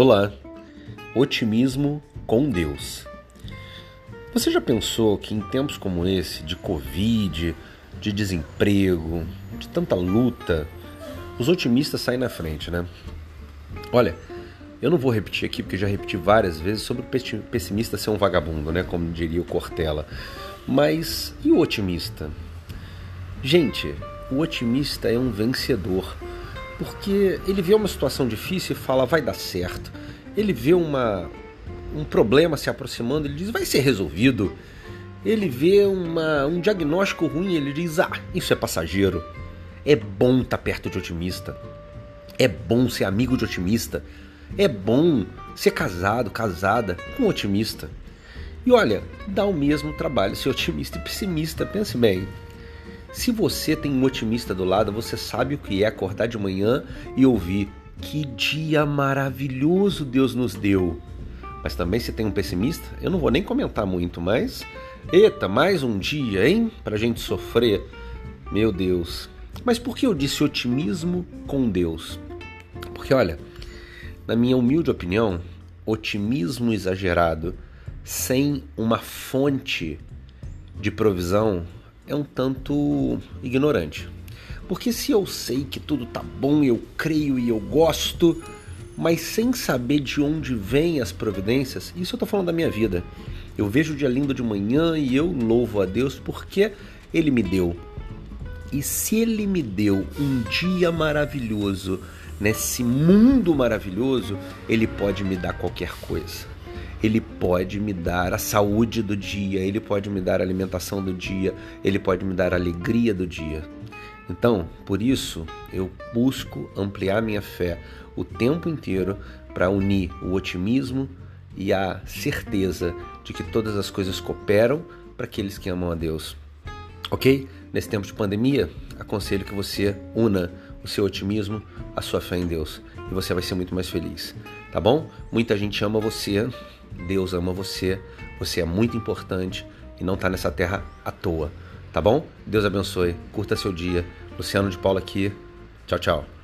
Olá, otimismo com Deus. Você já pensou que em tempos como esse, de Covid, de desemprego, de tanta luta, os otimistas saem na frente, né? Olha, eu não vou repetir aqui porque já repeti várias vezes sobre o pessimista ser um vagabundo, né? Como diria o Cortella. Mas e o otimista? Gente, o otimista é um vencedor porque ele vê uma situação difícil e fala vai dar certo. Ele vê uma, um problema se aproximando, ele diz vai ser resolvido. Ele vê uma, um diagnóstico ruim, ele diz ah, isso é passageiro. É bom estar tá perto de otimista. É bom ser amigo de otimista. É bom ser casado, casada com otimista. E olha, dá o mesmo trabalho ser otimista e pessimista. Pense bem, se você tem um otimista do lado, você sabe o que é acordar de manhã e ouvir que dia maravilhoso Deus nos deu. Mas também se tem um pessimista, eu não vou nem comentar muito, mas eita, mais um dia, hein, pra gente sofrer. Meu Deus. Mas por que eu disse otimismo com Deus? Porque olha, na minha humilde opinião, otimismo exagerado sem uma fonte de provisão é um tanto ignorante. Porque se eu sei que tudo tá bom, eu creio e eu gosto, mas sem saber de onde vêm as providências, isso eu tô falando da minha vida. Eu vejo o dia lindo de manhã e eu louvo a Deus porque ele me deu. E se ele me deu um dia maravilhoso, nesse mundo maravilhoso, ele pode me dar qualquer coisa ele pode me dar a saúde do dia, ele pode me dar a alimentação do dia, ele pode me dar a alegria do dia. Então, por isso, eu busco ampliar minha fé o tempo inteiro para unir o otimismo e a certeza de que todas as coisas cooperam para aqueles que amam a Deus. Ok? Nesse tempo de pandemia, aconselho que você una o seu otimismo, a sua fé em Deus e você vai ser muito mais feliz. Tá bom? Muita gente ama você, Deus ama você, você é muito importante e não está nessa terra à toa. Tá bom? Deus abençoe, curta seu dia. Luciano de Paula aqui. Tchau, tchau.